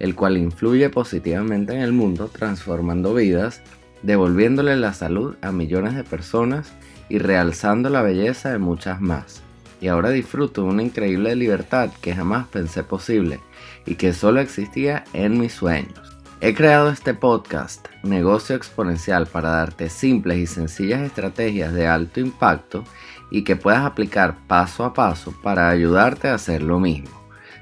el cual influye positivamente en el mundo, transformando vidas, devolviéndole la salud a millones de personas y realzando la belleza de muchas más. Y ahora disfruto de una increíble libertad que jamás pensé posible y que solo existía en mis sueños. He creado este podcast, Negocio Exponencial, para darte simples y sencillas estrategias de alto impacto y que puedas aplicar paso a paso para ayudarte a hacer lo mismo.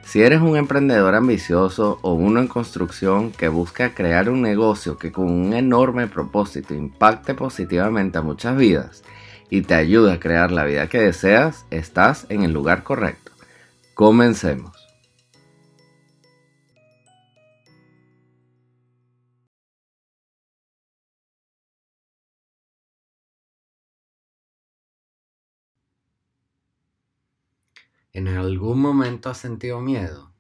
Si eres un emprendedor ambicioso o uno en construcción que busca crear un negocio que con un enorme propósito impacte positivamente a muchas vidas y te ayude a crear la vida que deseas, estás en el lugar correcto. Comencemos. ¿En algún momento has sentido miedo?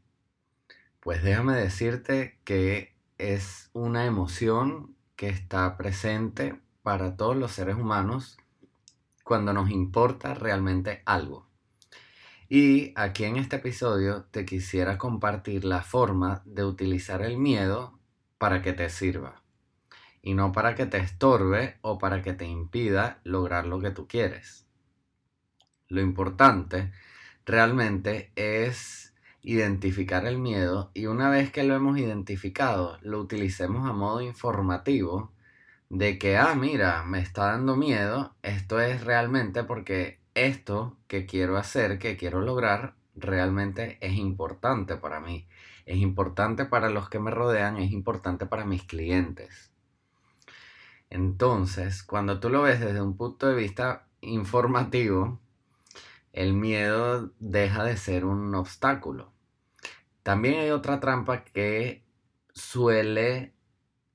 Pues déjame decirte que es una emoción que está presente para todos los seres humanos cuando nos importa realmente algo. Y aquí en este episodio te quisiera compartir la forma de utilizar el miedo para que te sirva y no para que te estorbe o para que te impida lograr lo que tú quieres. Lo importante realmente es identificar el miedo y una vez que lo hemos identificado, lo utilicemos a modo informativo de que, ah, mira, me está dando miedo, esto es realmente porque esto que quiero hacer, que quiero lograr, realmente es importante para mí, es importante para los que me rodean, es importante para mis clientes. Entonces, cuando tú lo ves desde un punto de vista informativo, el miedo deja de ser un obstáculo. También hay otra trampa que suele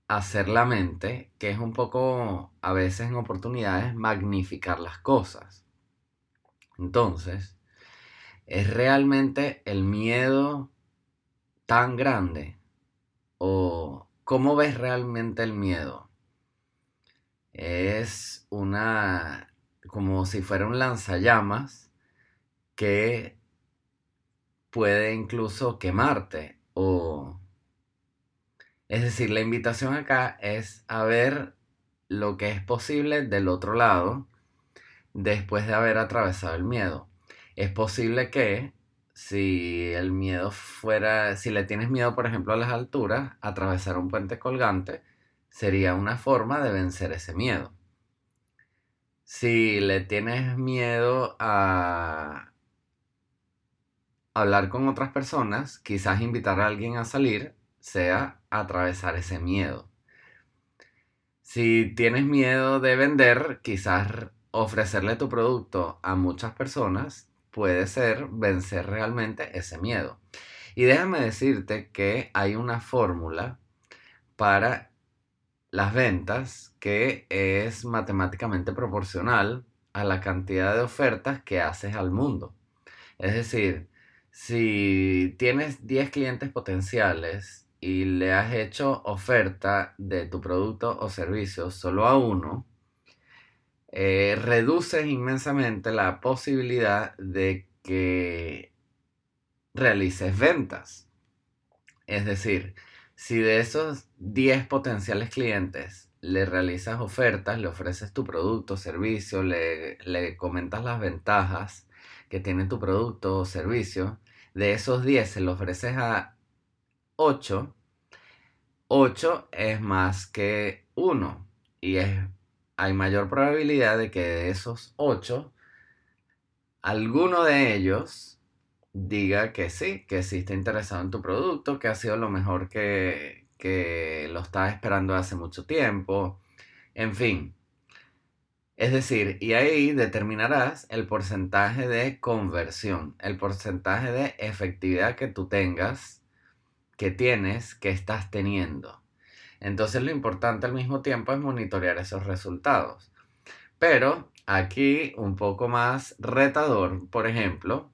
hacer la mente, que es un poco, a veces en oportunidades, magnificar las cosas. Entonces, ¿es realmente el miedo tan grande? ¿O cómo ves realmente el miedo? Es una, como si fuera un lanzallamas que puede incluso quemarte o... Es decir, la invitación acá es a ver lo que es posible del otro lado después de haber atravesado el miedo. Es posible que si el miedo fuera, si le tienes miedo, por ejemplo, a las alturas, atravesar un puente colgante sería una forma de vencer ese miedo. Si le tienes miedo a hablar con otras personas, quizás invitar a alguien a salir, sea atravesar ese miedo. Si tienes miedo de vender, quizás ofrecerle tu producto a muchas personas puede ser vencer realmente ese miedo. Y déjame decirte que hay una fórmula para las ventas que es matemáticamente proporcional a la cantidad de ofertas que haces al mundo. Es decir, si tienes 10 clientes potenciales y le has hecho oferta de tu producto o servicio solo a uno, eh, reduces inmensamente la posibilidad de que realices ventas. Es decir, si de esos 10 potenciales clientes le realizas ofertas, le ofreces tu producto o servicio, le, le comentas las ventajas que tiene tu producto o servicio, de esos 10 se lo ofreces a 8, 8 es más que 1 y es, hay mayor probabilidad de que de esos 8, alguno de ellos diga que sí, que sí está interesado en tu producto, que ha sido lo mejor que, que lo estaba esperando hace mucho tiempo, en fin. Es decir, y ahí determinarás el porcentaje de conversión, el porcentaje de efectividad que tú tengas, que tienes, que estás teniendo. Entonces lo importante al mismo tiempo es monitorear esos resultados. Pero aquí un poco más retador, por ejemplo,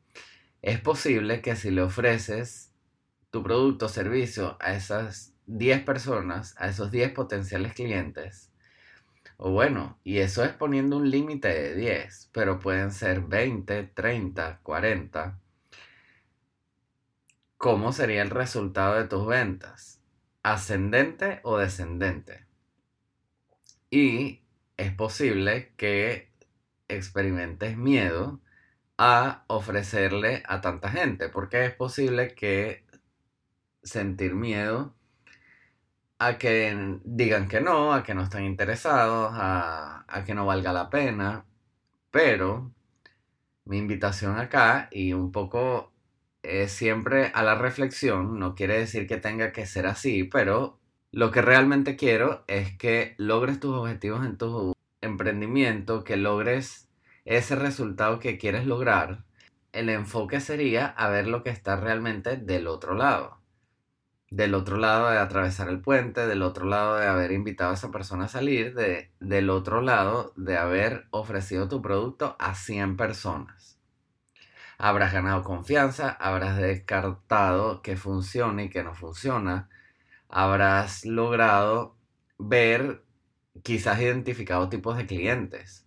es posible que si le ofreces tu producto o servicio a esas 10 personas, a esos 10 potenciales clientes, o bueno, y eso es poniendo un límite de 10, pero pueden ser 20, 30, 40. ¿Cómo sería el resultado de tus ventas? ¿Ascendente o descendente? Y es posible que experimentes miedo a ofrecerle a tanta gente, porque es posible que sentir miedo a que digan que no, a que no están interesados, a, que no valga la pena. Pero mi invitación acá y un poco es siempre a la reflexión, no quiere decir que tenga que ser así, pero lo que realmente quiero es que logres tus objetivos en tu emprendimiento, que logres ese resultado que quieres lograr. El enfoque sería a ver lo que está realmente del otro lado del otro lado de atravesar el puente, del otro lado de haber invitado a esa persona a salir, de, del otro lado de haber ofrecido tu producto a 100 personas. Habrás ganado confianza, habrás descartado que funcione y que no funciona, habrás logrado ver, quizás identificado tipos de clientes,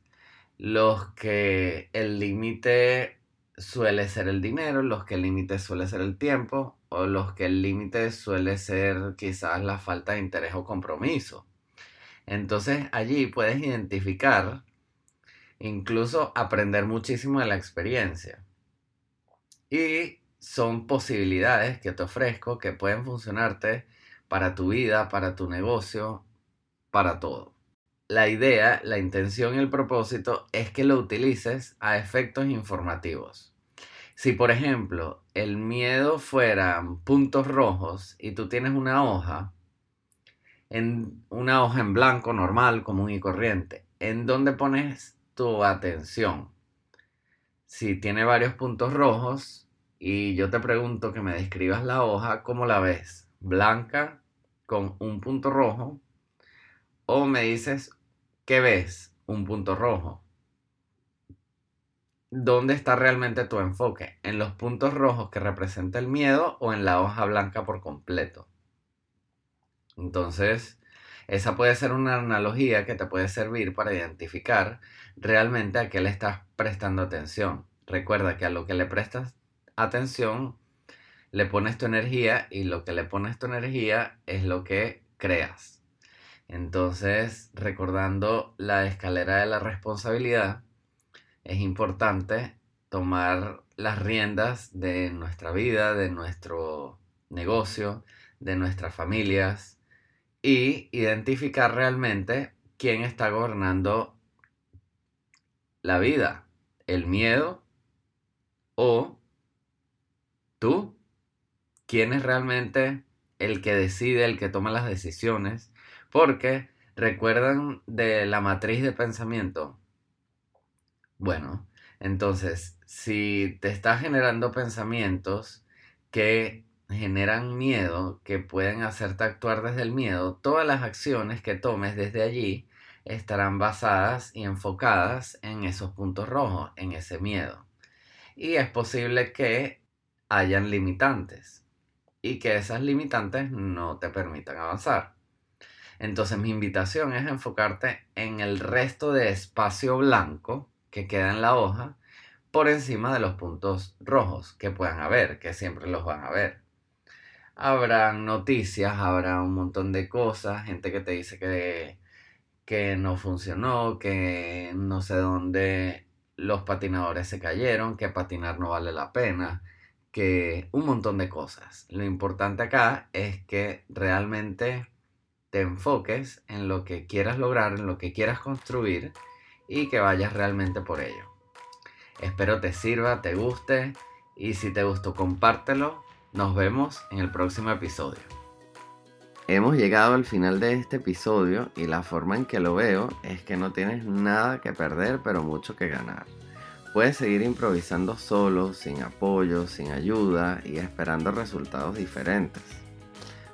los que el límite suele ser el dinero, los que el límite suele ser el tiempo, o los que el límite suele ser quizás la falta de interés o compromiso. Entonces allí puedes identificar, incluso aprender muchísimo de la experiencia. Y son posibilidades que te ofrezco que pueden funcionarte para tu vida, para tu negocio, para todo. La idea, la intención y el propósito es que lo utilices a efectos informativos. Si por ejemplo el miedo fueran puntos rojos y tú tienes una hoja, en una hoja en blanco normal, común y corriente, ¿en dónde pones tu atención? Si tiene varios puntos rojos y yo te pregunto que me describas la hoja, ¿cómo la ves? ¿Blanca con un punto rojo? O me dices, ¿qué ves? Un punto rojo. ¿Dónde está realmente tu enfoque? ¿En los puntos rojos que representa el miedo o en la hoja blanca por completo? Entonces, esa puede ser una analogía que te puede servir para identificar realmente a qué le estás prestando atención. Recuerda que a lo que le prestas atención, le pones tu energía y lo que le pones tu energía es lo que creas. Entonces, recordando la escalera de la responsabilidad, es importante tomar las riendas de nuestra vida, de nuestro negocio, de nuestras familias y identificar realmente quién está gobernando la vida, el miedo o tú, quién es realmente el que decide, el que toma las decisiones, porque recuerdan de la matriz de pensamiento, bueno, entonces, si te estás generando pensamientos que generan miedo, que pueden hacerte actuar desde el miedo, todas las acciones que tomes desde allí estarán basadas y enfocadas en esos puntos rojos, en ese miedo. Y es posible que hayan limitantes y que esas limitantes no te permitan avanzar. Entonces mi invitación es enfocarte en el resto de espacio blanco que queda en la hoja por encima de los puntos rojos que puedan haber, que siempre los van a ver. Habrán noticias, habrá un montón de cosas, gente que te dice que, que no funcionó, que no sé dónde los patinadores se cayeron, que patinar no vale la pena, que un montón de cosas. Lo importante acá es que realmente te enfoques en lo que quieras lograr, en lo que quieras construir y que vayas realmente por ello. Espero te sirva, te guste y si te gustó compártelo. Nos vemos en el próximo episodio. Hemos llegado al final de este episodio y la forma en que lo veo es que no tienes nada que perder pero mucho que ganar. Puedes seguir improvisando solo, sin apoyo, sin ayuda y esperando resultados diferentes.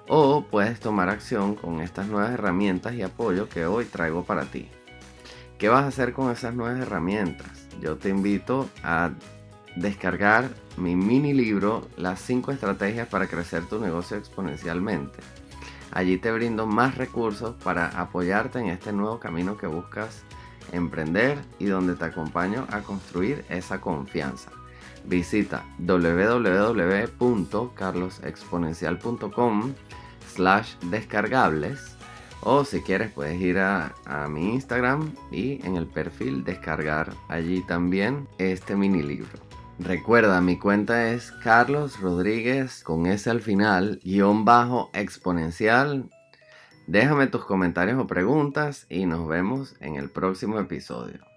o puedes tomar acción con estas nuevas herramientas y apoyo que hoy traigo para ti. ¿Qué vas a hacer con esas nuevas herramientas? Yo te invito a descargar mi mini libro Las 5 estrategias para crecer tu negocio exponencialmente. Allí te brindo más recursos para apoyarte en este nuevo camino que buscas emprender y donde te acompaño a construir esa confianza. Visita www.carlosexponencial.com slash descargables o si quieres puedes ir a, mi Instagram y en el perfil descargar allí también este mini libro. Recuerda, mi cuenta es Carlos Rodríguez con S al final, guion bajo exponencial. Déjame tus comentarios o preguntas y nos vemos en el próximo episodio.